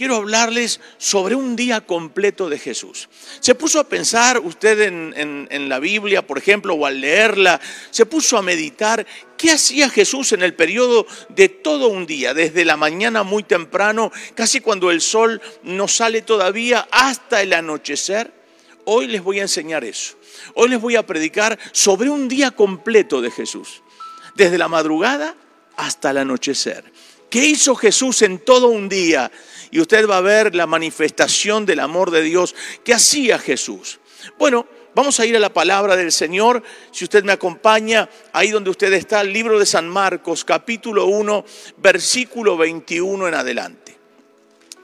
quiero hablarles sobre un día completo de Jesús. ¿Se puso a pensar usted en, la Biblia, por ejemplo, o al leerla, se puso a meditar qué hacía Jesús en el periodo de todo un día, desde la mañana muy temprano, casi cuando el sol no sale todavía, hasta el anochecer? Hoy les voy a enseñar eso. Hoy les voy a predicar sobre un día completo de Jesús, desde la madrugada hasta el anochecer. ¿Qué hizo Jesús en todo un día? Y usted va a ver la manifestación del amor de Dios que hacía Jesús. Bueno, vamos a ir a la palabra del Señor. Si usted me acompaña, ahí donde usted está, el libro de San Marcos, capítulo 1, versículo 21 en adelante.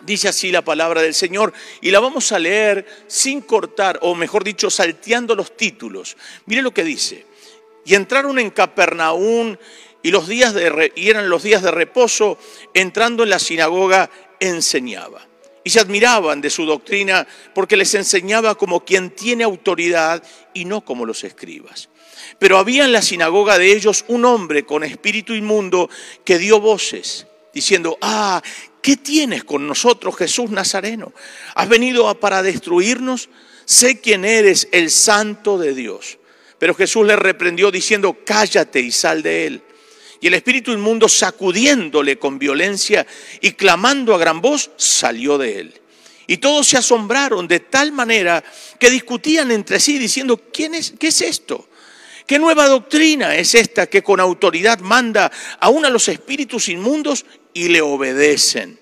Dice así la palabra del Señor y la vamos a leer sin cortar, o mejor dicho, salteando los títulos. Mire lo que dice. Y entraron en Capernaum y, los días y eran los días de reposo, entrando en la sinagoga enseñaba. Y se admiraban de su doctrina porque les enseñaba como quien tiene autoridad y no como los escribas. Pero había en la sinagoga de ellos un hombre con espíritu inmundo que dio voces, diciendo, ah, ¿qué tienes con nosotros, Jesús Nazareno? ¿Has venido para destruirnos? Sé quién eres, el santo de Dios. Pero Jesús le reprendió diciendo, cállate y sal de él. Y el espíritu inmundo, sacudiéndole con violencia y clamando a gran voz, salió de él. Y todos se asombraron de tal manera que discutían entre sí diciendo, ¿quién es, ¿qué es esto? ¿Qué nueva doctrina es esta que con autoridad manda aún a los espíritus inmundos y le obedecen?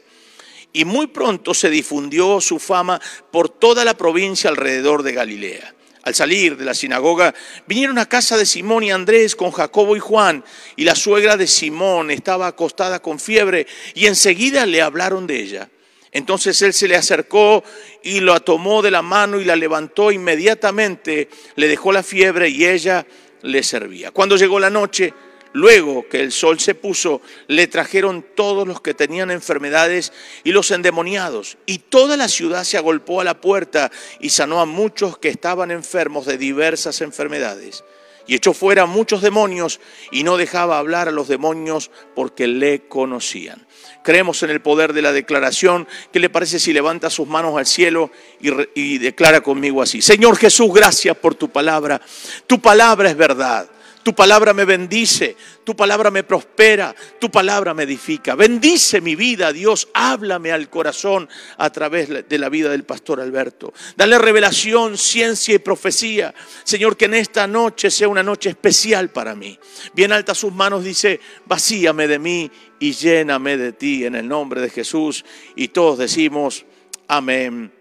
Y muy pronto se difundió su fama por toda la provincia alrededor de Galilea. Al salir de la sinagoga, vinieron a casa de Simón y Andrés con Jacobo y Juan, y la suegra de Simón estaba acostada con fiebre, y enseguida le hablaron de ella. Entonces él se le acercó y lo tomó de la mano y la levantó inmediatamente, le dejó la fiebre y ella le servía. Cuando llegó la noche, Luego que el sol se puso, le trajeron todos los que tenían enfermedades y los endemoniados. Y toda la ciudad se agolpó a la puerta y sanó a muchos que estaban enfermos de diversas enfermedades. Y echó fuera muchos demonios y no dejaba hablar a los demonios porque le conocían. Creemos en el poder de la declaración. ¿Qué le parece si levanta sus manos al cielo y, y declara conmigo así? Señor Jesús, gracias por tu palabra. Tu palabra es verdad. Tu palabra me bendice, tu palabra me prospera, tu palabra me edifica. Bendice mi vida, Dios, háblame al corazón a través de la vida del pastor Alberto. Dale revelación, ciencia y profecía. Señor, que en esta noche sea una noche especial para mí. Bien alta sus manos dice, vacíame de mí y lléname de ti en el nombre de Jesús. Y todos decimos, amén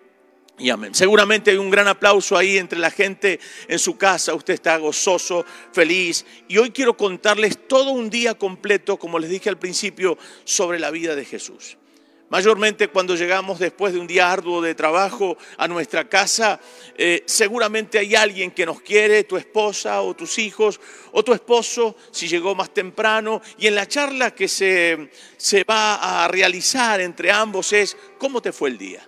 y amén. Seguramente hay un gran aplauso ahí entre la gente en su casa. Usted está gozoso, feliz. Y hoy quiero contarles todo un día completo, como les dije al principio, sobre la vida de Jesús. Mayormente cuando llegamos después de un día arduo de trabajo a nuestra casa, eh, seguramente hay alguien que nos quiere, tu esposa o tus hijos o tu esposo, si llegó más temprano. Y en la charla que se, se va a realizar entre ambos es, ¿cómo te fue el día?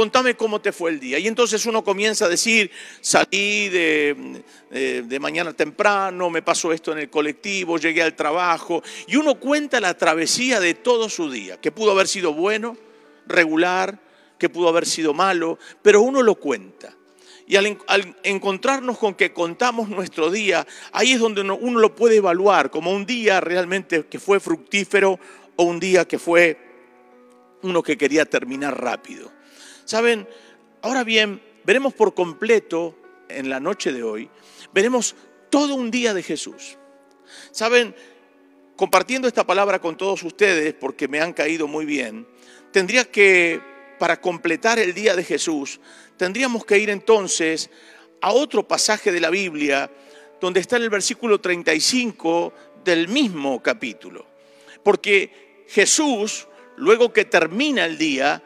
Contame cómo te fue el día. Y entonces uno comienza a decir, salí de, de, mañana temprano, me pasó esto en el colectivo, llegué al trabajo, y uno cuenta la travesía de todo su día, que pudo haber sido bueno, regular, que pudo haber sido malo, pero uno lo cuenta. Y al, encontrarnos con que contamos nuestro día, ahí es donde uno, uno lo puede evaluar como un día realmente que fue fructífero o un día que fue uno que quería terminar rápido. Saben, ahora bien, veremos por completo en la noche de hoy, veremos todo un día de Jesús. Saben, compartiendo esta palabra con todos ustedes, porque me han caído muy bien, tendría que, para completar el día de Jesús, tendríamos que ir entonces a otro pasaje de la Biblia, donde está en el versículo 35 del mismo capítulo. Porque Jesús, luego que termina el día,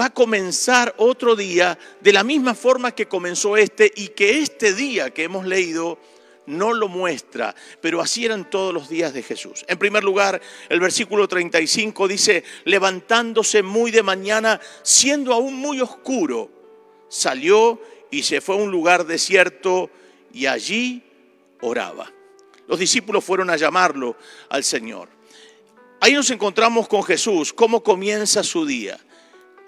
va a comenzar otro día de la misma forma que comenzó este y que este día que hemos leído no lo muestra, pero así eran todos los días de Jesús. En primer lugar, el versículo 35 dice, levantándose muy de mañana, siendo aún muy oscuro, salió y se fue a un lugar desierto y allí oraba. Los discípulos fueron a llamarlo al Señor. Ahí nos encontramos con Jesús, cómo comienza su día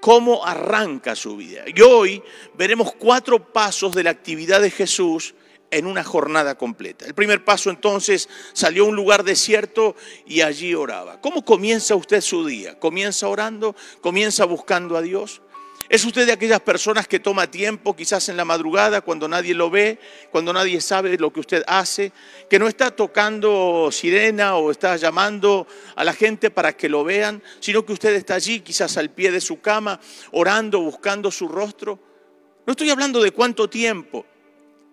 cómo arranca su vida. Y hoy veremos cuatro pasos de la actividad de Jesús en una jornada completa. El primer paso entonces salió a un lugar desierto y allí oraba. ¿Cómo comienza usted su día? ¿Comienza orando? ¿Comienza buscando a Dios? ¿Es usted de aquellas personas que toma tiempo, quizás en la madrugada, cuando nadie lo ve, cuando nadie sabe lo que usted hace, que no está tocando sirena o está llamando a la gente para que lo vean, sino que usted está allí, quizás al pie de su cama, orando, buscando su rostro? No estoy hablando de cuánto tiempo,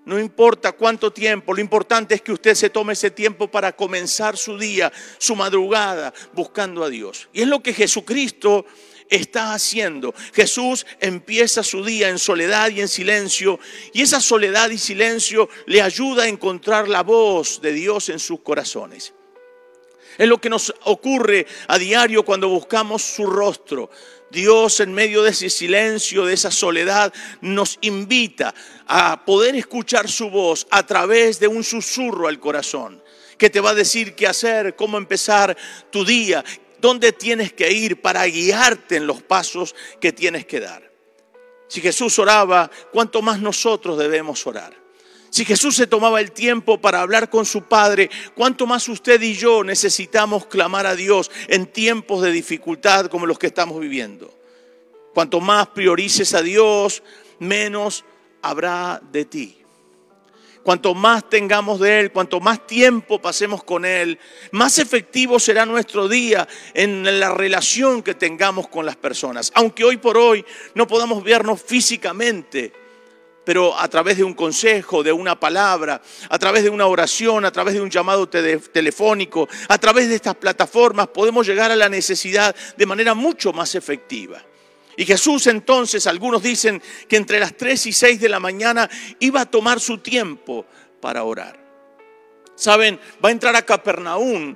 no importa cuánto tiempo, lo importante es que usted se tome ese tiempo para comenzar su día, su madrugada, buscando a Dios. Y es lo que Jesucristo está haciendo. Jesús empieza su día en soledad y en silencio y esa soledad y silencio le ayuda a encontrar la voz de Dios en sus corazones. Es lo que nos ocurre a diario cuando buscamos su rostro. Dios en medio de ese silencio, de esa soledad, nos invita a poder escuchar su voz a través de un susurro al corazón que te va a decir qué hacer, cómo empezar tu día, dónde tienes que ir para guiarte en los pasos que tienes que dar. Si Jesús oraba, ¿cuánto más nosotros debemos orar? Si Jesús se tomaba el tiempo para hablar con su Padre, ¿cuánto más usted y yo necesitamos clamar a Dios en tiempos de dificultad como los que estamos viviendo? Cuanto más priorices a Dios, menos habrá de ti. Cuanto más tengamos de Él, cuanto más tiempo pasemos con Él, más efectivo será nuestro día en la relación que tengamos con las personas. Aunque hoy por hoy no podamos vernos físicamente, pero a través de un consejo, de una palabra, a través de una oración, a través de un llamado telefónico, a través de estas plataformas, podemos llegar a la necesidad de manera mucho más efectiva. Y Jesús entonces, algunos dicen que entre las 3 y 6 de la mañana iba a tomar su tiempo para orar. Saben, va a entrar a Capernaum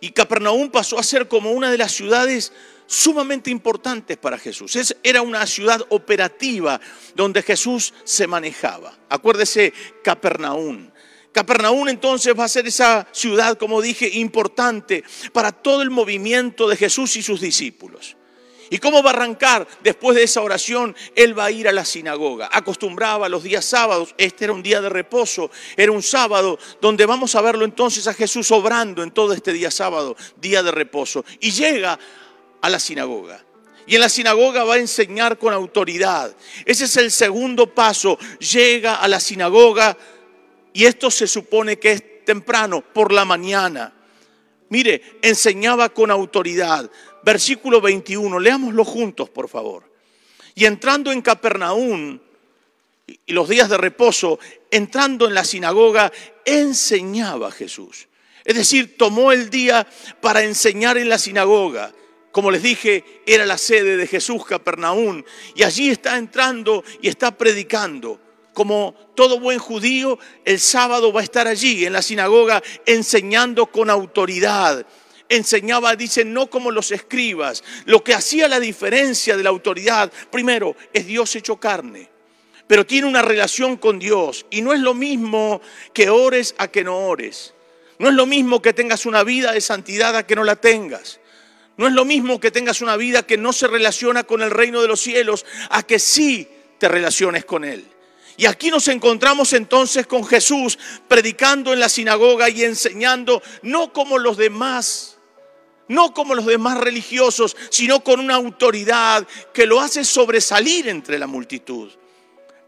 y Capernaum pasó a ser como una de las ciudades sumamente importantes para Jesús. era una ciudad operativa donde Jesús se manejaba. Acuérdese, Capernaum. Capernaum entonces va a ser esa ciudad, como dije, importante para todo el movimiento de Jesús y sus discípulos. ¿Y cómo va a arrancar? Después de esa oración, él va a ir a la sinagoga. Acostumbraba los días sábados, este era un día de reposo, era un sábado, donde vamos a verlo entonces a Jesús obrando en todo este día sábado, día de reposo. Y llega a la sinagoga. Y en la sinagoga va a enseñar con autoridad. Ese es el segundo paso. Llega a la sinagoga y esto se supone que es temprano, por la mañana. Mire, enseñaba con autoridad versículo 21, leámoslo juntos, por favor. Y entrando en Capernaum, y los días de reposo, entrando en la sinagoga, enseñaba Jesús. Es decir, tomó el día para enseñar en la sinagoga. Como les dije, era la sede de Jesús, Capernaum, y allí está entrando y está predicando. Como todo buen judío, el sábado va a estar allí en la sinagoga enseñando con autoridad enseñaba, dice, no como los escribas. Lo que hacía la diferencia de la autoridad, primero, es Dios hecho carne, pero tiene una relación con Dios. Y no es lo mismo que ores a que no ores. No es lo mismo que tengas una vida de santidad a que no la tengas. No es lo mismo que tengas una vida que no se relaciona con el reino de los cielos a que sí te relaciones con Él. Y aquí nos encontramos entonces con Jesús predicando en la sinagoga y enseñando, no como los demás no como los demás religiosos, sino con una autoridad que lo hace sobresalir entre la multitud.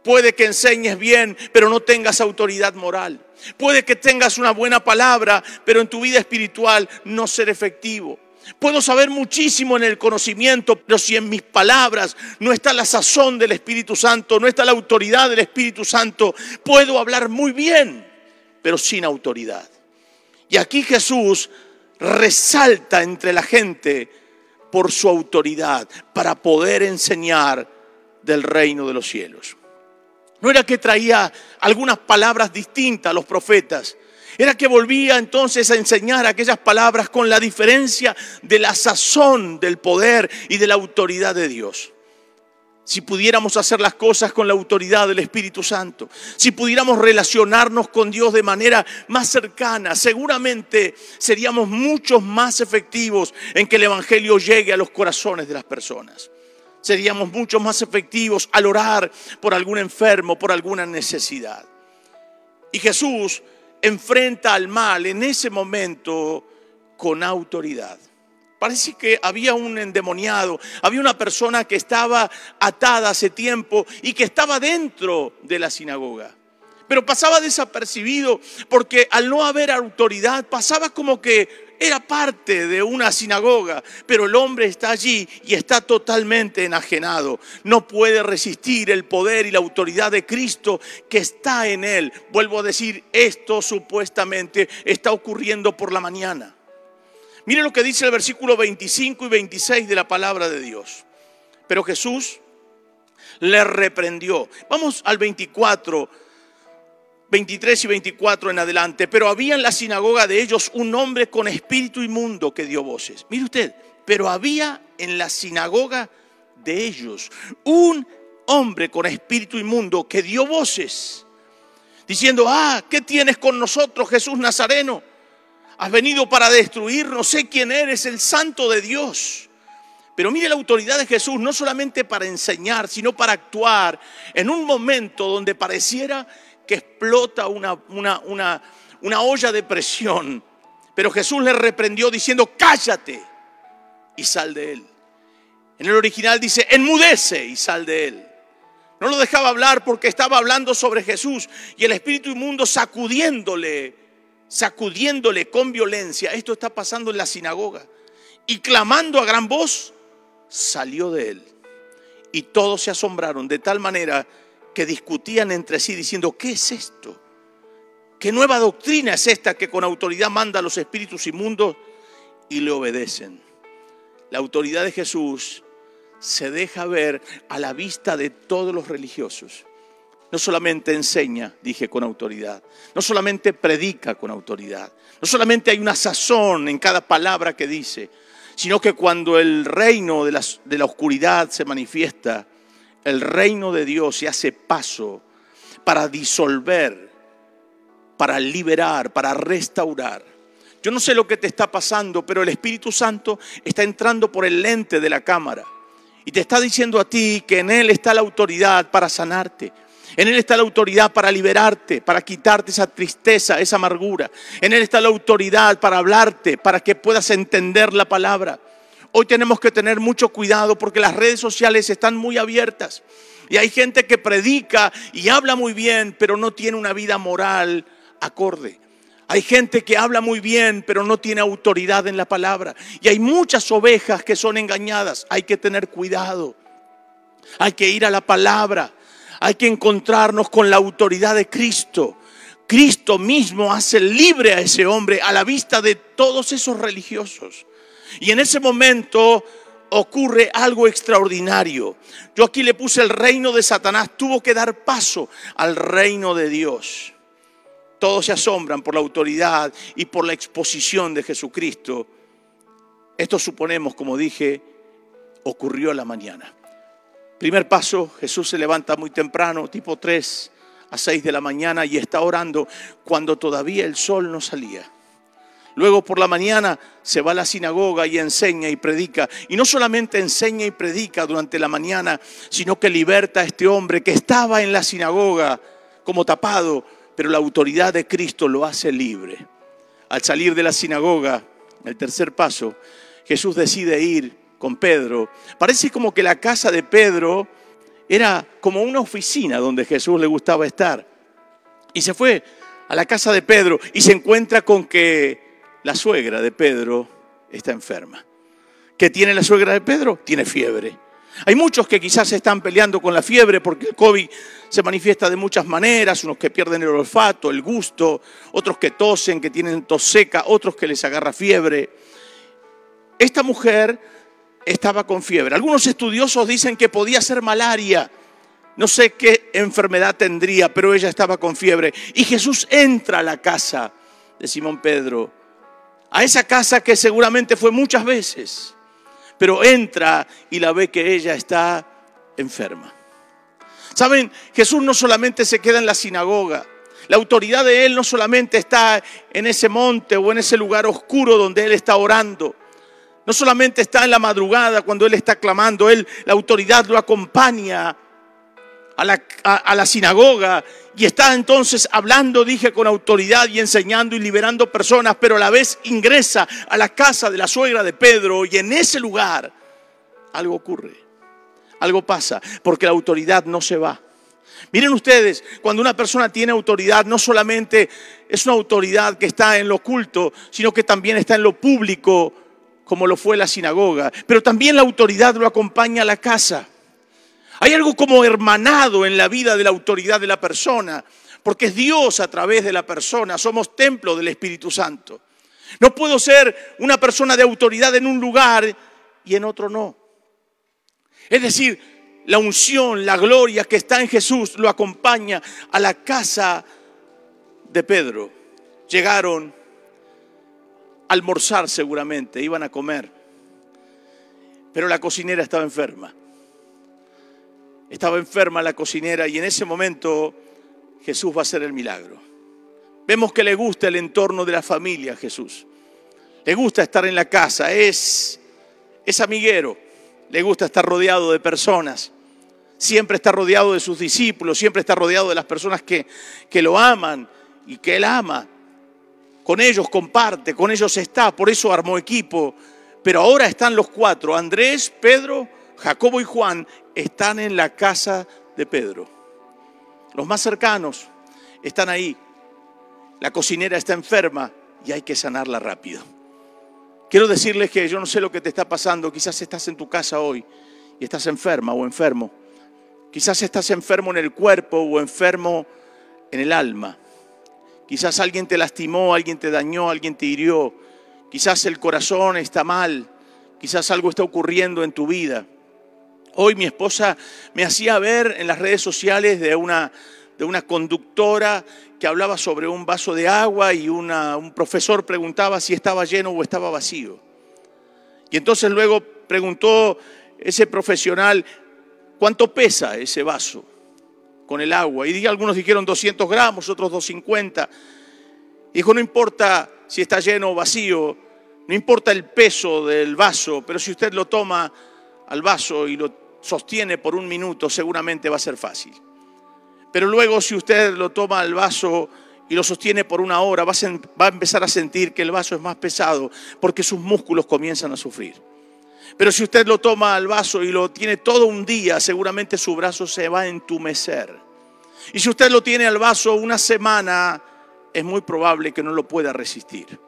Puede que enseñes bien, pero no tengas autoridad moral. Puede que tengas una buena palabra, pero en tu vida espiritual no ser efectivo. Puedo saber muchísimo en el conocimiento, pero si en mis palabras no está la sazón del Espíritu Santo, no está la autoridad del Espíritu Santo, puedo hablar muy bien, pero sin autoridad. Y aquí Jesús resalta entre la gente por su autoridad para poder enseñar del reino de los cielos. No era que traía algunas palabras distintas a los profetas, era que volvía entonces a enseñar aquellas palabras con la diferencia de la sazón del poder y de la autoridad de Dios si pudiéramos hacer las cosas con la autoridad del Espíritu Santo, si pudiéramos relacionarnos con Dios de manera más cercana, seguramente seríamos muchos más efectivos en que el Evangelio llegue a los corazones de las personas. Seríamos mucho más efectivos al orar por algún enfermo, por alguna necesidad. Y Jesús enfrenta al mal en ese momento con autoridad. Parece que había un endemoniado, había una persona que estaba atada hace tiempo y que estaba dentro de la sinagoga. Pero pasaba desapercibido porque al no haber autoridad pasaba como que era parte de una sinagoga, pero el hombre está allí y está totalmente enajenado. No puede resistir el poder y la autoridad de Cristo que está en él. Vuelvo a decir, esto supuestamente está ocurriendo por la mañana. Mire lo que dice el versículo 25 y 26 de la palabra de Dios. Pero Jesús le reprendió. Vamos al 24, 23 y 24 en adelante. Pero había en la sinagoga de ellos un hombre con espíritu inmundo que dio voces. Mire usted, pero había en la sinagoga de ellos un hombre con espíritu inmundo que dio voces, diciendo, ah, ¿qué tienes con nosotros, Jesús Nazareno? Has venido para destruirnos, sé quién eres, el santo de Dios. Pero mire la autoridad de Jesús, no solamente para enseñar, sino para actuar en un momento donde pareciera que explota una, una, una, una olla de presión. Pero Jesús le reprendió diciendo, cállate y sal de él. En el original dice, enmudece y sal de él. No lo dejaba hablar porque estaba hablando sobre Jesús y el espíritu inmundo sacudiéndole sacudiéndole con violencia, esto está pasando en la sinagoga, y clamando a gran voz, salió de él. Y todos se asombraron de tal manera que discutían entre sí diciendo, ¿qué es esto? ¿Qué nueva doctrina es esta que con autoridad manda a los espíritus inmundos y le obedecen? La autoridad de Jesús se deja ver a la vista de todos los religiosos no solamente enseña, dije con autoridad, no solamente predica con autoridad, no solamente hay una sazón en cada palabra que dice, sino que cuando el reino de la, oscuridad se manifiesta, el reino de Dios se hace paso para disolver, para liberar, para restaurar. Yo no sé lo que te está pasando, pero el Espíritu Santo está entrando por el lente de la cámara y te está diciendo a ti que en Él está la autoridad para sanarte, en Él está la autoridad para liberarte, para quitarte esa tristeza, esa amargura. En Él está la autoridad para hablarte, para que puedas entender la palabra. Hoy tenemos que tener mucho cuidado porque las redes sociales están muy abiertas. Y hay gente que predica y habla muy bien, pero no tiene una vida moral acorde. Hay gente que habla muy bien, pero no tiene autoridad en la palabra. Y hay muchas ovejas que son engañadas. Hay que tener cuidado. Hay que ir a la palabra. Hay que encontrarnos con la autoridad de Cristo. Cristo mismo hace libre a ese hombre a la vista de todos esos religiosos. Y en ese momento ocurre algo extraordinario. Yo aquí le puse el reino de Satanás, tuvo que dar paso al reino de Dios. Todos se asombran por la autoridad y por la exposición de Jesucristo. Esto suponemos, como dije, ocurrió a la mañana. Primer paso, Jesús se levanta muy temprano, tipo 3 a 6 de la mañana y está orando cuando todavía el sol no salía. Luego por la mañana se va a la sinagoga y enseña y predica. Y no solamente enseña y predica durante la mañana, sino que liberta a este hombre que estaba en la sinagoga como tapado, pero la autoridad de Cristo lo hace libre. Al salir de la sinagoga, el tercer paso, Jesús decide ir con Pedro. Parece como que la casa de Pedro era como una oficina donde Jesús le gustaba estar. Y se fue a la casa de Pedro y se encuentra con que la suegra de Pedro está enferma. ¿Qué tiene la suegra de Pedro? Tiene fiebre. Hay muchos que quizás están peleando con la fiebre porque el COVID se manifiesta de muchas maneras, unos que pierden el olfato, el gusto, otros que tosen, que tienen tos seca, otros que les agarra fiebre. Esta mujer estaba con fiebre. Algunos estudiosos dicen que podía ser malaria. No sé qué enfermedad tendría, pero ella estaba con fiebre. Y Jesús entra a la casa de Simón Pedro, a esa casa que seguramente fue muchas veces, pero entra y la ve que ella está enferma. Saben, Jesús no solamente se queda en la sinagoga, la autoridad de Él no solamente está en ese monte o en ese lugar oscuro donde Él está orando, No solamente está en la madrugada cuando Él está clamando, Él, la autoridad lo acompaña a la, sinagoga y está entonces hablando, dije, con autoridad y enseñando y liberando personas, pero a la vez ingresa a la casa de la suegra de Pedro y en ese lugar algo ocurre, algo pasa, porque la autoridad no se va. Miren ustedes, cuando una persona tiene autoridad, no solamente es una autoridad que está en lo oculto, sino que también está en lo público, como lo fue la sinagoga, pero también la autoridad lo acompaña a la casa. Hay algo como hermanado en la vida de la autoridad de la persona, porque es Dios a través de la persona, somos templo del Espíritu Santo. No puedo ser una persona de autoridad en un lugar y en otro no. Es decir, la unción, la gloria que está en Jesús lo acompaña a la casa de Pedro. Llegaron almorzar seguramente, iban a comer, pero la cocinera estaba enferma. Estaba enferma la cocinera y en ese momento Jesús va a hacer el milagro. Vemos que le gusta el entorno de la familia a Jesús. Le gusta estar en la casa, es, es amiguero, le gusta estar rodeado de personas. Siempre está rodeado de sus discípulos, siempre está rodeado de las personas que, que lo aman y que él ama. Con ellos comparte, con ellos está, por eso armó equipo. Pero ahora están los cuatro, Andrés, Pedro, Jacobo y Juan, están en la casa de Pedro. Los más cercanos están ahí. La cocinera está enferma y hay que sanarla rápido. Quiero decirles que yo no sé lo que te está pasando. Quizás estás en tu casa hoy y estás enferma o enfermo. Quizás estás enfermo en el cuerpo o enfermo en el alma. Quizás alguien te lastimó, alguien te dañó, alguien te hirió. Quizás el corazón está mal. Quizás algo está ocurriendo en tu vida. Hoy mi esposa me hacía ver en las redes sociales de una, de una conductora que hablaba sobre un vaso de agua y un profesor preguntaba si estaba lleno o estaba vacío. Y entonces luego preguntó ese profesional, ¿cuánto pesa ese vaso con el agua? Y algunos dijeron 200 gramos, otros 250. Dijo, no importa si está lleno o vacío, no importa el peso del vaso, pero si usted lo toma al vaso y lo sostiene por un minuto, seguramente va a ser fácil. Pero luego si usted lo toma al vaso y lo sostiene por una hora, va a, empezar a sentir que el vaso es más pesado porque sus músculos comienzan a sufrir. Pero si usted lo toma al vaso y lo tiene todo un día, seguramente su brazo se va a entumecer. Y si usted lo tiene al vaso una semana, es muy probable que no lo pueda resistir.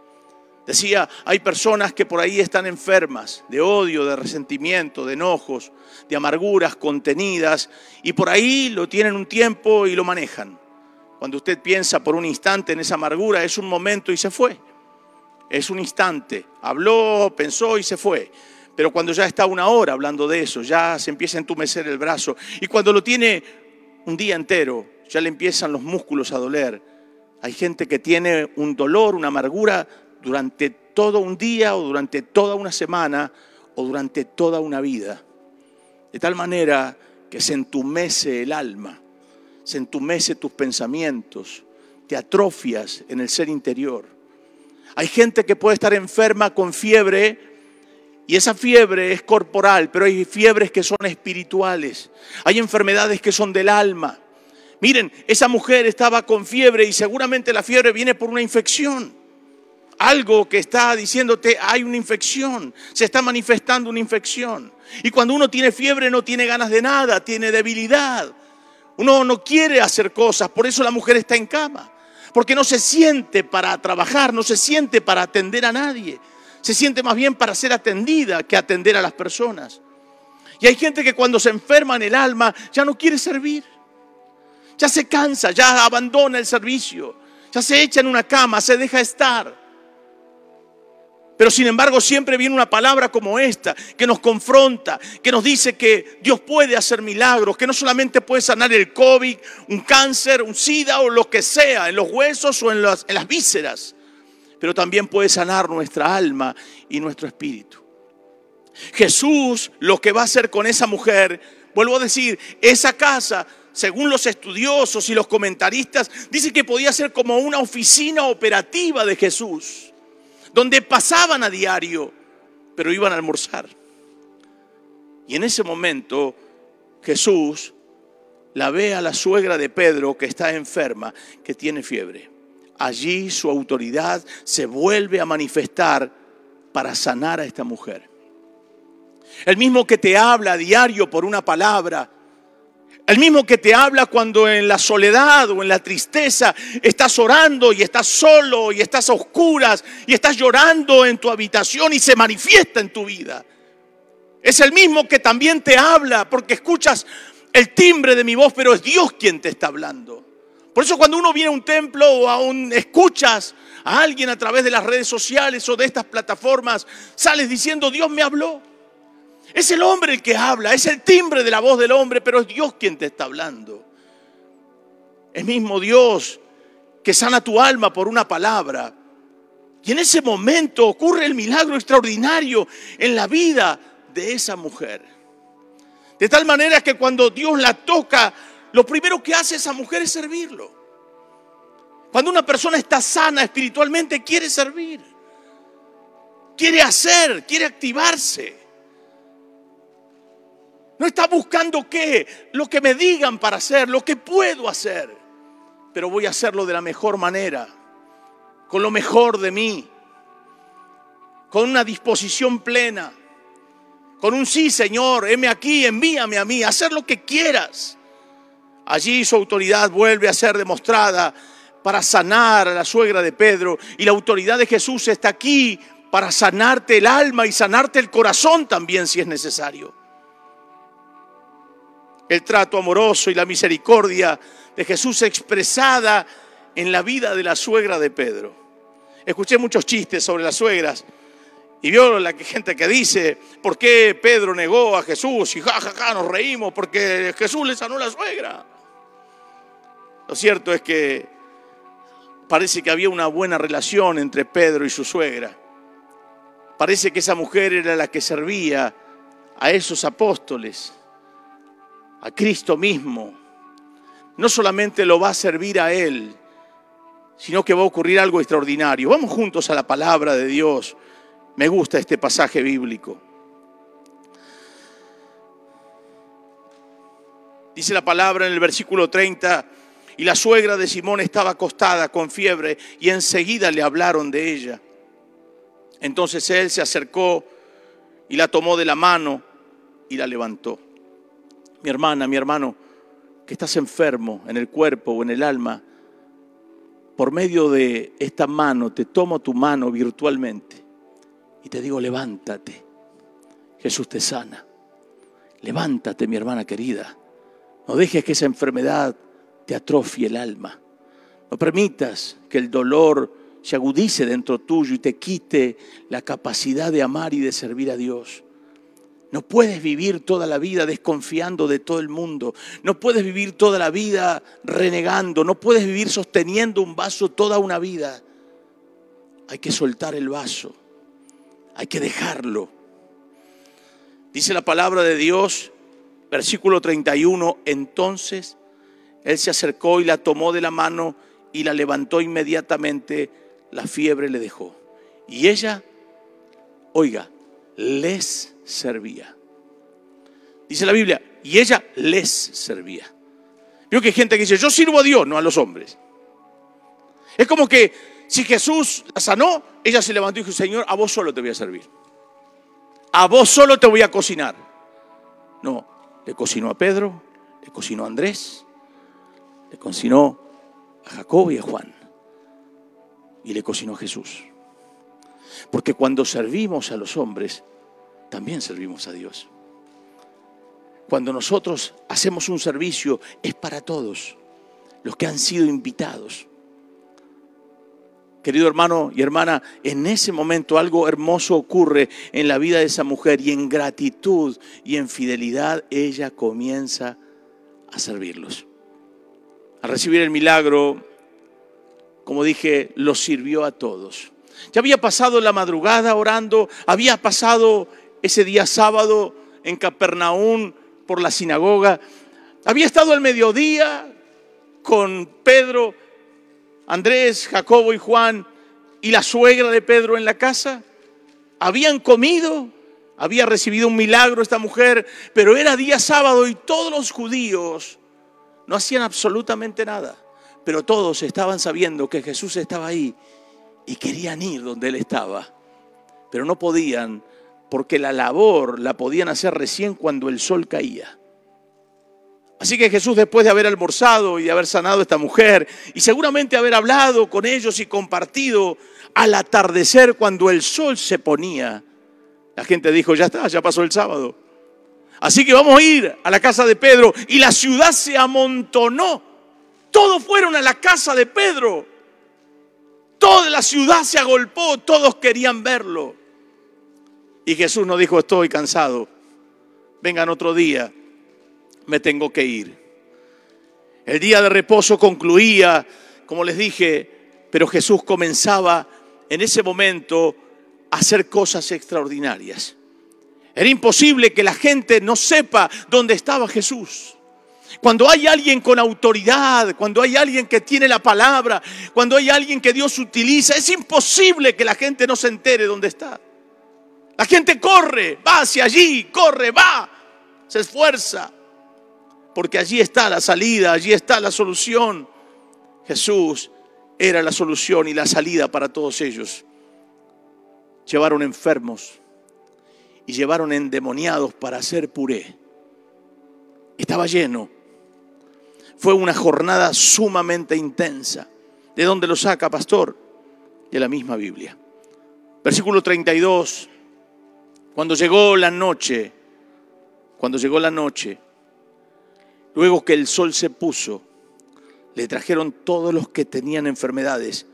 Decía, hay personas que por ahí están enfermas de odio, de resentimiento, de enojos, de amarguras contenidas y por ahí lo tienen un tiempo y lo manejan. Cuando usted piensa por un instante en esa amargura, es un momento y se fue. Es un instante. Habló, pensó y se fue. Pero cuando ya está una hora hablando de eso, ya se empieza a entumecer el brazo. Y cuando lo tiene un día entero, ya le empiezan los músculos a doler. Hay gente que tiene un dolor, una amargura durante todo un día o durante toda una semana o durante toda una vida. De tal manera que se entumece el alma, se entumece tus pensamientos, te atrofias en el ser interior. Hay gente que puede estar enferma con fiebre y esa fiebre es corporal, pero hay fiebres que son espirituales. Hay enfermedades que son del alma. Miren, esa mujer estaba con fiebre y seguramente la fiebre viene por una infección algo que está diciéndote hay una infección, se está manifestando una infección. Y cuando uno tiene fiebre no tiene ganas de nada, tiene debilidad. Uno no quiere hacer cosas, por eso la mujer está en cama, porque no se siente para trabajar, no se siente para atender a nadie, se siente más bien para ser atendida que atender a las personas. Y hay gente que cuando se enferma en el alma ya no quiere servir, ya se cansa, ya abandona el servicio, ya se echa en una cama, se deja estar. Pero sin embargo siempre viene una palabra como esta que nos confronta, que nos dice que Dios puede hacer milagros, que no solamente puede sanar el COVID, un cáncer, un SIDA o lo que sea, en los huesos o en las, en las vísceras, pero también puede sanar nuestra alma y nuestro espíritu. Jesús lo que va a hacer con esa mujer, vuelvo a decir, esa casa según los estudiosos y los comentaristas, dice que podía ser como una oficina operativa de Jesús donde pasaban a diario pero iban a almorzar. Y en ese momento Jesús la ve a la suegra de Pedro que está enferma, que tiene fiebre. Allí su autoridad se vuelve a manifestar para sanar a esta mujer. El mismo que te habla a diario por una palabra, el mismo que te habla cuando en la soledad o en la tristeza estás orando y estás solo y estás a oscuras y estás llorando en tu habitación y se manifiesta en tu vida. Es el mismo que también te habla porque escuchas el timbre de mi voz, pero es Dios quien te está hablando. Por eso cuando uno viene a un templo o aún escuchas a alguien a través de las redes sociales o de estas plataformas, sales diciendo, Dios me habló. Es el hombre el que habla, es el timbre de la voz del hombre, pero es Dios quien te está hablando. Es mismo Dios que sana tu alma por una palabra. Y en ese momento ocurre el milagro extraordinario en la vida de esa mujer. De tal manera que cuando Dios la toca, lo primero que hace esa mujer es servirlo. Cuando una persona está sana espiritualmente, quiere servir. Quiere hacer, quiere activarse. No está buscando qué, lo que me digan para hacer, lo que puedo hacer. Pero voy a hacerlo de la mejor manera, con lo mejor de mí, con una disposición plena, con un sí, Señor, heme aquí, envíame a mí, hacer lo que quieras. Allí su autoridad vuelve a ser demostrada para sanar a la suegra de Pedro y la autoridad de Jesús está aquí para sanarte el alma y sanarte el corazón también si es necesario el trato amoroso y la misericordia de Jesús expresada en la vida de la suegra de Pedro. Escuché muchos chistes sobre las suegras y vio la gente que dice, ¿por qué Pedro negó a Jesús? Y jajaja, nos reímos porque Jesús le sanó la suegra. Lo cierto es que parece que había una buena relación entre Pedro y su suegra. Parece que esa mujer era la que servía a esos apóstoles a Cristo mismo, no solamente lo va a servir a Él, sino que va a ocurrir algo extraordinario. Vamos juntos a la palabra de Dios. Me gusta este pasaje bíblico. Dice la palabra en el versículo 30, y la suegra de Simón estaba acostada con fiebre y enseguida le hablaron de ella. Entonces él se acercó y la tomó de la mano y la levantó mi hermana, mi hermano, que estás enfermo en el cuerpo o en el alma, por medio de esta mano te tomo tu mano virtualmente y te digo, levántate. Jesús te sana. Levántate, mi hermana querida. No dejes que esa enfermedad te atrofie el alma. No permitas que el dolor se agudice dentro tuyo y te quite la capacidad de amar y de servir a Dios. No puedes vivir toda la vida desconfiando de todo el mundo. No puedes vivir toda la vida renegando. No puedes vivir sosteniendo un vaso toda una vida. Hay que soltar el vaso. Hay que dejarlo. Dice la palabra de Dios, versículo 31, entonces él se acercó y la tomó de la mano y la levantó inmediatamente. La fiebre le dejó. Y ella, oiga, les servía. Dice la Biblia, y ella les servía. Veo que hay gente que dice, yo sirvo a Dios, no a los hombres. Es como que si Jesús la sanó, ella se levantó y dijo, Señor, a vos solo te voy a servir. A vos solo te voy a cocinar. No, le cocinó a Pedro, le cocinó a Andrés, le cocinó a Jacob y a Juan. Y le cocinó a Jesús. Porque cuando servimos a los hombres, también servimos a Dios. Cuando nosotros hacemos un servicio es para todos los que han sido invitados. Querido hermano y hermana, en ese momento algo hermoso ocurre en la vida de esa mujer y en gratitud y en fidelidad ella comienza a servirlos. Al recibir el milagro, como dije, los sirvió a todos. Ya había pasado la madrugada orando, había pasado ese día sábado en Capernaum por la sinagoga. Había estado al mediodía con Pedro, Andrés, Jacobo y Juan y la suegra de Pedro en la casa. habían comido, había recibido un milagro esta mujer, pero era día sábado y todos los judíos no hacían absolutamente nada. Pero todos estaban sabiendo que Jesús estaba ahí y querían ir donde él estaba. Pero no podían porque la labor la podían hacer recién cuando el sol caía. Así que Jesús después de haber almorzado y de haber sanado a esta mujer y seguramente haber hablado con ellos y compartido al atardecer cuando el sol se ponía, la gente dijo, ya está, ya pasó el sábado. Así que vamos a ir a la casa de Pedro y la ciudad se amontonó. Todos fueron a la casa de Pedro. Toda la ciudad se agolpó, todos querían verlo. Y Jesús nos dijo, estoy cansado, vengan otro día, me tengo que ir. El día de reposo concluía, como les dije, pero Jesús comenzaba en ese momento a hacer cosas extraordinarias. Era imposible que la gente no sepa dónde estaba Jesús. Cuando hay alguien con autoridad, cuando hay alguien que tiene la palabra, cuando hay alguien que Dios utiliza, es imposible que la gente no se entere dónde está. La gente corre, va hacia allí, corre, va, se esfuerza, porque allí está la salida, allí está la solución. Jesús era la solución y la salida para todos ellos. Llevaron enfermos y llevaron endemoniados para hacer puré. Estaba lleno fue una jornada sumamente intensa. ¿De dónde lo saca, pastor? De la misma Biblia. Versículo 32. Cuando llegó la noche, cuando llegó la noche, luego que el sol se puso, le trajeron todos los que tenían enfermedades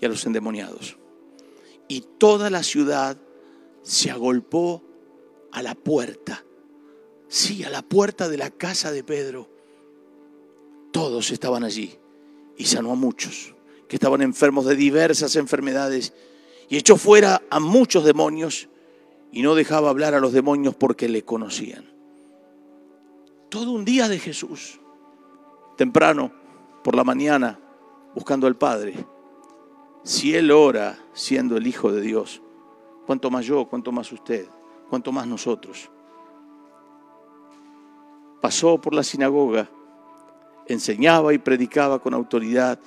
y a los endemoniados. Y toda la ciudad se agolpó a la puerta. Sí, a la puerta de la casa de Pedro todos estaban allí y sanó a muchos que estaban enfermos de diversas enfermedades y echó fuera a muchos demonios y no dejaba hablar a los demonios porque le conocían. Todo un día de Jesús, temprano, por la mañana, buscando al Padre. Si Él ora siendo el Hijo de Dios, cuánto más yo, cuánto más usted, cuánto más nosotros. Pasó por la sinagoga enseñaba y predicaba con autoridad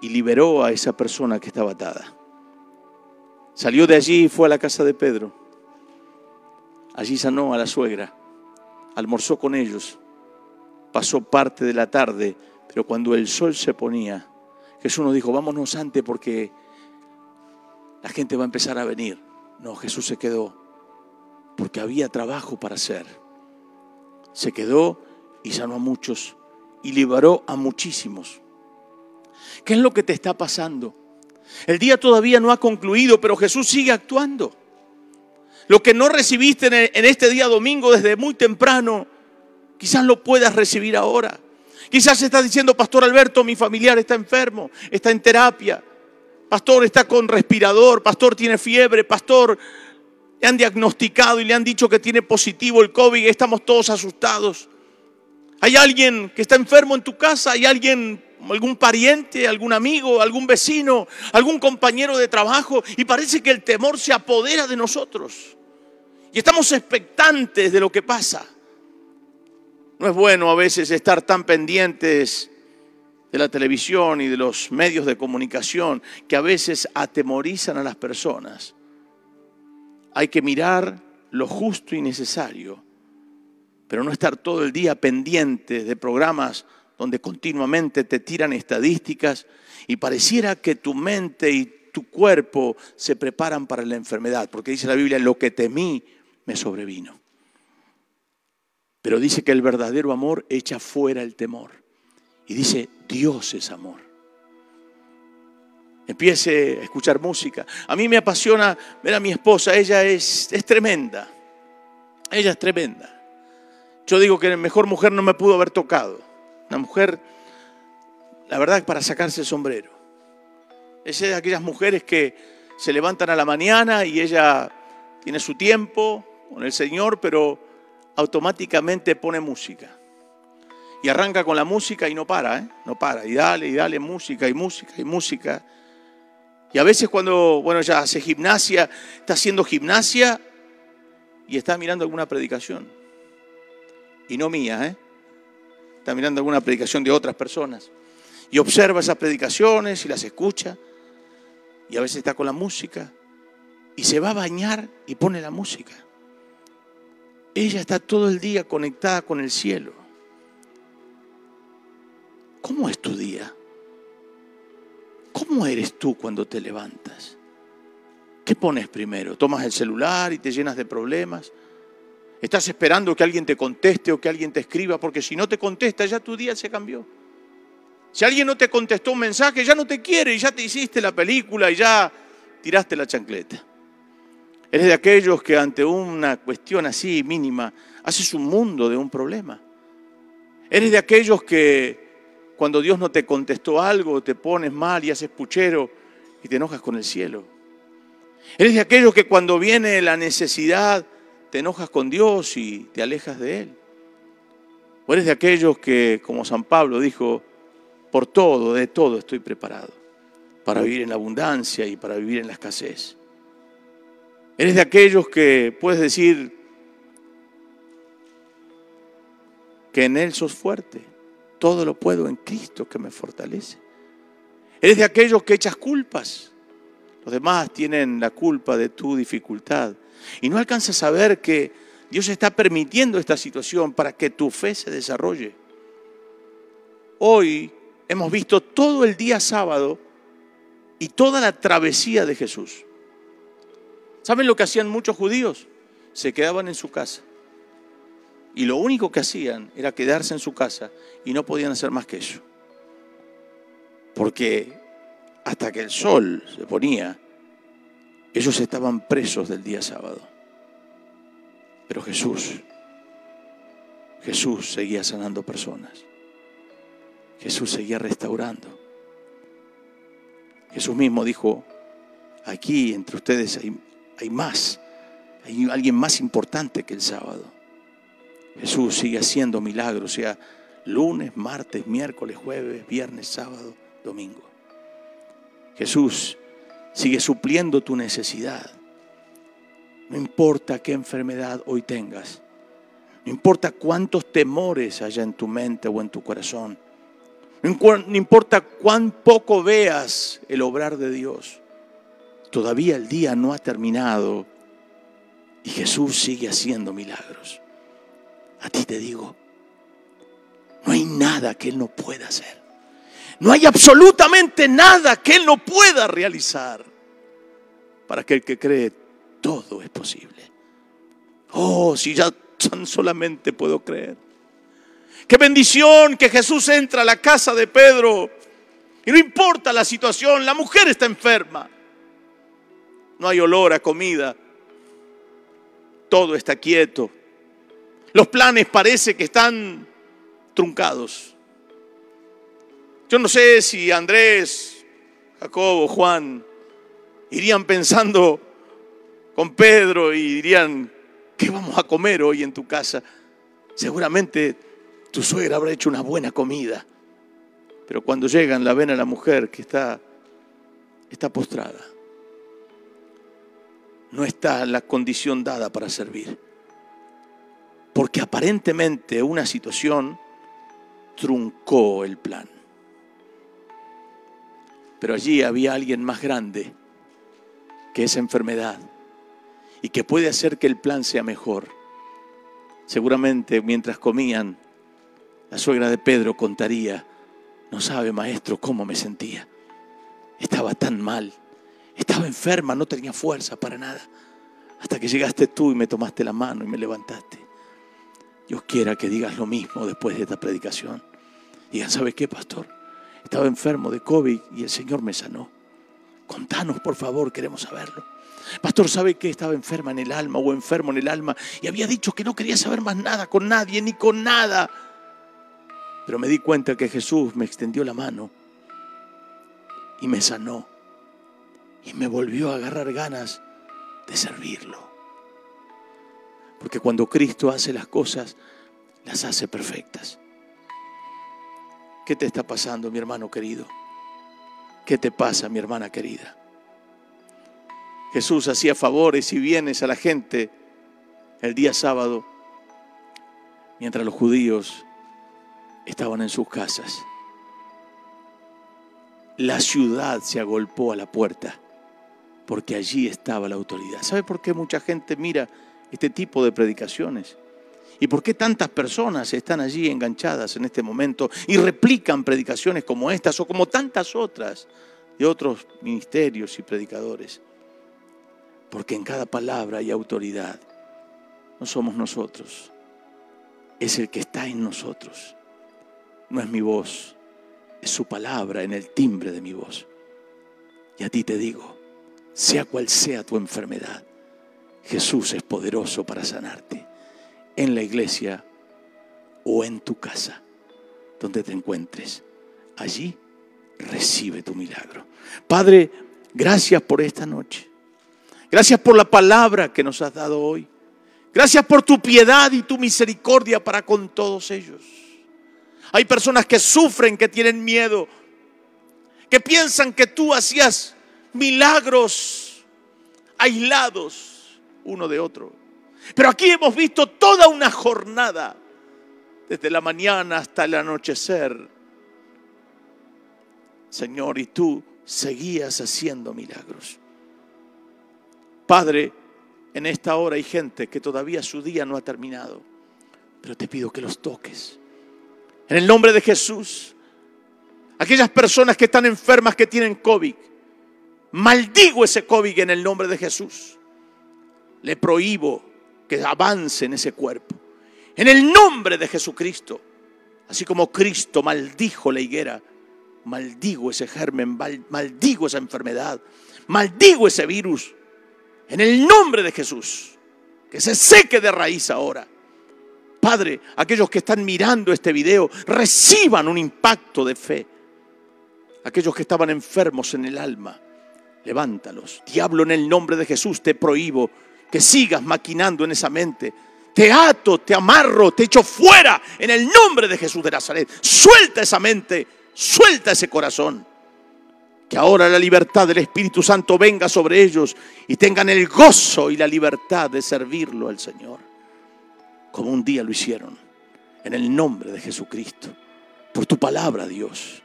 y liberó a esa persona que estaba atada. Salió de allí y fue a la casa de Pedro. Allí sanó a la suegra, almorzó con ellos, pasó parte de la tarde, pero cuando el sol se ponía, Jesús nos dijo, vámonos antes porque la gente va a empezar a venir. No, Jesús se quedó porque había trabajo para hacer. Se quedó y sanó a muchos y liberó a muchísimos. ¿Qué es lo que te está pasando? El día todavía no ha concluido, pero Jesús sigue actuando. Lo que no recibiste en este día domingo desde muy temprano, quizás lo puedas recibir ahora. Quizás estás diciendo, Pastor Alberto, mi familiar está enfermo, está en terapia. Pastor está con respirador, pastor tiene fiebre, pastor le han diagnosticado y le han dicho que tiene positivo el COVID, estamos todos asustados. Hay alguien que está enfermo en tu casa, hay alguien, algún pariente, algún amigo, algún vecino, algún compañero de trabajo y parece que el temor se apodera de nosotros. Y estamos expectantes de lo que pasa. No es bueno a veces estar tan pendientes de la televisión y de los medios de comunicación que a veces atemorizan a las personas. Hay que mirar lo justo y necesario pero no estar todo el día pendiente de programas donde continuamente te tiran estadísticas y pareciera que tu mente y tu cuerpo se preparan para la enfermedad, porque dice la Biblia, lo que temí me sobrevino. Pero dice que el verdadero amor echa fuera el temor. Y dice, Dios es amor. Empiece a escuchar música. A mí me apasiona ver a mi esposa, ella es, es tremenda. Ella es tremenda. Yo digo que mejor mujer no me pudo haber tocado. Una mujer, la verdad, para sacarse el sombrero. Es de aquellas mujeres que se levantan a la mañana y ella tiene su tiempo con el Señor, pero automáticamente pone música. Y arranca con la música y no para, ¿eh? No para. Y dale, y dale música y música y música. Y a veces cuando, bueno, ya hace gimnasia, está haciendo gimnasia y está mirando alguna predicación. Y no mía, ¿eh? Está mirando alguna predicación de otras personas. Y observa esas predicaciones y las escucha. Y a veces está con la música. Y se va a bañar y pone la música. Ella está todo el día conectada con el cielo. ¿Cómo es tu día? ¿Cómo eres tú cuando te levantas? ¿Qué pones primero? ¿Tomas el celular y te llenas de problemas? ¿Estás esperando que alguien te conteste o que alguien te escriba? Porque si no te contesta, ya tu día se cambió. Si alguien no te contestó un mensaje, ya no te quiere y ya te hiciste la película y ya tiraste la chancleta. Eres de aquellos que ante una cuestión así mínima haces un mundo de un problema. Eres de aquellos que cuando Dios no te contestó algo, te pones mal y haces puchero y te enojas con el cielo. Eres de aquellos que cuando viene la necesidad, te enojas con Dios y te alejas de Él. O eres de aquellos que, como San Pablo dijo, por todo, de todo estoy preparado, para vivir en la abundancia y para vivir en la escasez. Eres de aquellos que puedes decir que en Él sos fuerte todo lo puedo en Cristo que me fortalece. Eres de aquellos que echas culpas. Los demás tienen la culpa de tu dificultad. Y no alcanzas a ver que Dios está permitiendo esta situación para que tu fe se desarrolle. Hoy hemos visto todo el día sábado y toda la travesía de Jesús. ¿Saben lo que hacían muchos judíos? Se quedaban en su casa y lo único que hacían era quedarse en su casa y no podían hacer más que eso. Porque hasta que el sol se ponía, ellos estaban presos del día sábado. Pero Jesús, Jesús seguía sanando personas. Jesús seguía restaurando. Jesús mismo dijo, aquí entre ustedes hay, hay más, hay alguien más importante que el sábado. Jesús sigue haciendo milagros, sea lunes, martes, miércoles, jueves, viernes, sábado, domingo. Jesús sigue supliendo tu necesidad. No importa qué enfermedad hoy tengas. No importa cuántos temores haya en tu mente o en tu corazón. No importa cuán poco veas el obrar de Dios. Todavía el día no ha terminado y Jesús sigue haciendo milagros. A ti te digo, no hay nada que Él no pueda hacer. No hay absolutamente nada que Él no pueda realizar. Para aquel que cree, todo es posible. Oh, si ya tan solamente puedo creer. Qué bendición que Jesús entra a la casa de Pedro. Y no importa la situación, la mujer está enferma. No hay olor a comida. Todo está quieto. Los planes parece que están truncados. Yo no sé si Andrés, Jacobo, Juan irían pensando con Pedro y dirían, ¿qué vamos a comer hoy en tu casa? Seguramente tu suegra habrá hecho una buena comida. Pero cuando llegan la ven a la mujer que está, está postrada. No está la condición dada para servir porque aparentemente una situación truncó el plan. Pero allí había alguien más grande que esa enfermedad y que puede hacer que el plan sea mejor. Seguramente mientras comían, la suegra de Pedro contaría, no sabe maestro cómo me sentía. Estaba tan mal, estaba enferma, no tenía fuerza para nada. Hasta que llegaste tú y me tomaste la mano y me levantaste. Dios quiera que digas lo mismo después de esta predicación. Digan, ¿sabe qué, pastor? Estaba enfermo de COVID y el Señor me sanó. Contanos, por favor, queremos saberlo. Pastor, ¿sabe que estaba enferma en el alma o enfermo en el alma? Y había dicho que no quería saber más nada con nadie ni con nada. Pero me di cuenta que Jesús me extendió la mano y me sanó. Y me volvió a agarrar ganas de servirlo. Porque cuando Cristo hace las cosas, las hace perfectas. ¿Qué te está pasando, mi hermano querido? ¿Qué te pasa, mi hermana querida? Jesús hacía favores y bienes a la gente el día sábado, mientras los judíos estaban en sus casas. La ciudad se agolpó a la puerta porque allí estaba la autoridad. ¿Sabe por qué mucha gente mira este tipo de predicaciones? ¿Y por qué tantas personas están allí enganchadas en este momento y replican predicaciones como estas o como tantas otras de otros ministerios y predicadores? Porque en cada palabra hay autoridad. No somos nosotros, es el que está en nosotros. No es mi voz, es su palabra en el timbre de mi voz. Y a ti te digo, sea cual sea tu enfermedad, Jesús es poderoso para sanarte en la iglesia o en tu casa, donde te encuentres. Allí recibe tu milagro. Padre, gracias por esta noche. Gracias por la palabra que nos has dado hoy. Gracias por tu piedad y tu misericordia para con todos ellos. Hay personas que sufren, que tienen miedo, que piensan que tú hacías milagros aislados uno de otro. Pero aquí hemos visto toda una jornada, desde la mañana hasta el anochecer. Señor, y tú seguías haciendo milagros. Padre, en esta hora hay gente que todavía su día no ha terminado, pero te pido que los toques en el nombre de Jesús. Aquellas personas que están enfermas, que tienen COVID, maldigo ese COVID en el nombre de Jesús. Le prohíbo que avance en ese cuerpo. En el nombre de Jesucristo. Así como Cristo maldijo la higuera, maldigo ese germen, maldigo esa enfermedad, maldigo ese virus. En el nombre de Jesús. Que se seque de raíz ahora. Padre, aquellos que están mirando este video reciban un impacto de fe. Aquellos que estaban enfermos en el alma, levántalos. Diablo, en el nombre de Jesús te prohíbo que sigas maquinando en esa mente. Te ato, te amarro, te echo fuera en el nombre de Jesús de Nazaret. Suelta esa mente, suelta ese corazón. Que ahora la libertad del Espíritu Santo venga sobre ellos y tengan el gozo y la libertad de servirlo al Señor como un día lo hicieron, en el nombre de Jesucristo. Por tu palabra, Dios.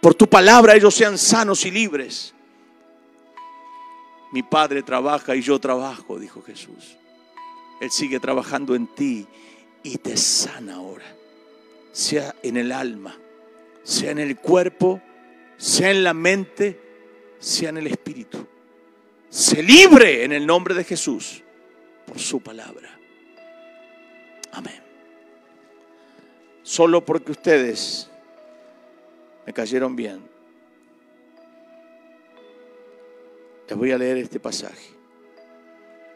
Por tu palabra ellos sean sanos y libres. Mi Padre trabaja y yo trabajo, dijo Jesús. Él sigue trabajando en ti y te sana ahora. Sea en el alma, sea en el cuerpo, sea en la mente, sea en el espíritu. Se libre en el nombre de Jesús por su palabra. Amén. Solo porque ustedes me cayeron bien. Les voy a leer este pasaje.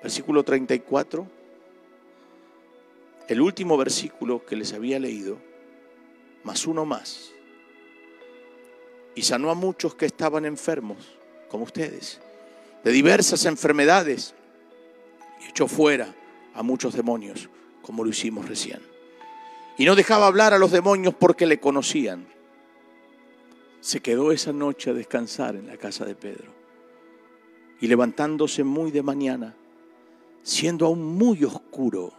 Versículo 34. El último versículo que les había leído, más uno más. Y sanó a muchos que estaban enfermos, como ustedes, de diversas enfermedades, y echó fuera a muchos demonios como lo hicimos recién. Y no dejaba hablar a los demonios porque le conocían. Se quedó esa noche a descansar en la casa de Pedro. Y levantándose muy de mañana, siendo aún muy oscuro,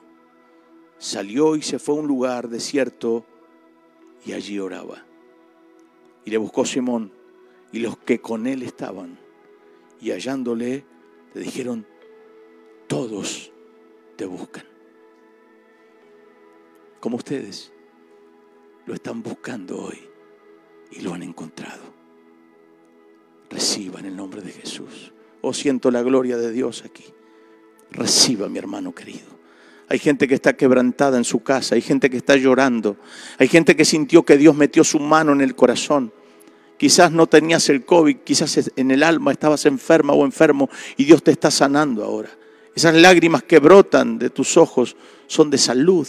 salió y se fue a un lugar desierto y allí oraba. Y le buscó Simón y los que con él estaban. Y hallándole, le dijeron, todos te buscan como ustedes, lo están buscando hoy y lo han encontrado. Reciba en el nombre de Jesús. Oh, siento la gloria de Dios aquí. Reciba, mi hermano querido. Hay gente que está quebrantada en su casa, hay gente que está llorando, hay gente que sintió que Dios metió su mano en el corazón. Quizás no tenías el COVID, quizás en el alma estabas enferma o enfermo y Dios te está sanando ahora. Esas lágrimas que brotan de tus ojos son de salud,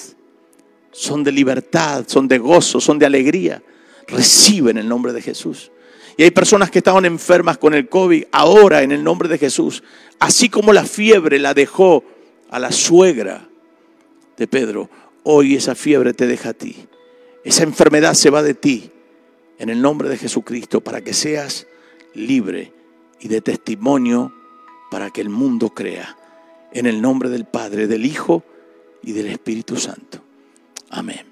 son de libertad, son de gozo, son de alegría. Reciben el nombre de Jesús. Y hay personas que estaban enfermas con el COVID, ahora en el nombre de Jesús, así como la fiebre la dejó a la suegra de Pedro, hoy esa fiebre te deja a ti. Esa enfermedad se va de ti en el nombre de Jesucristo para que seas libre y de testimonio para que el mundo crea. En el nombre del Padre, del Hijo y del Espíritu Santo. Amén.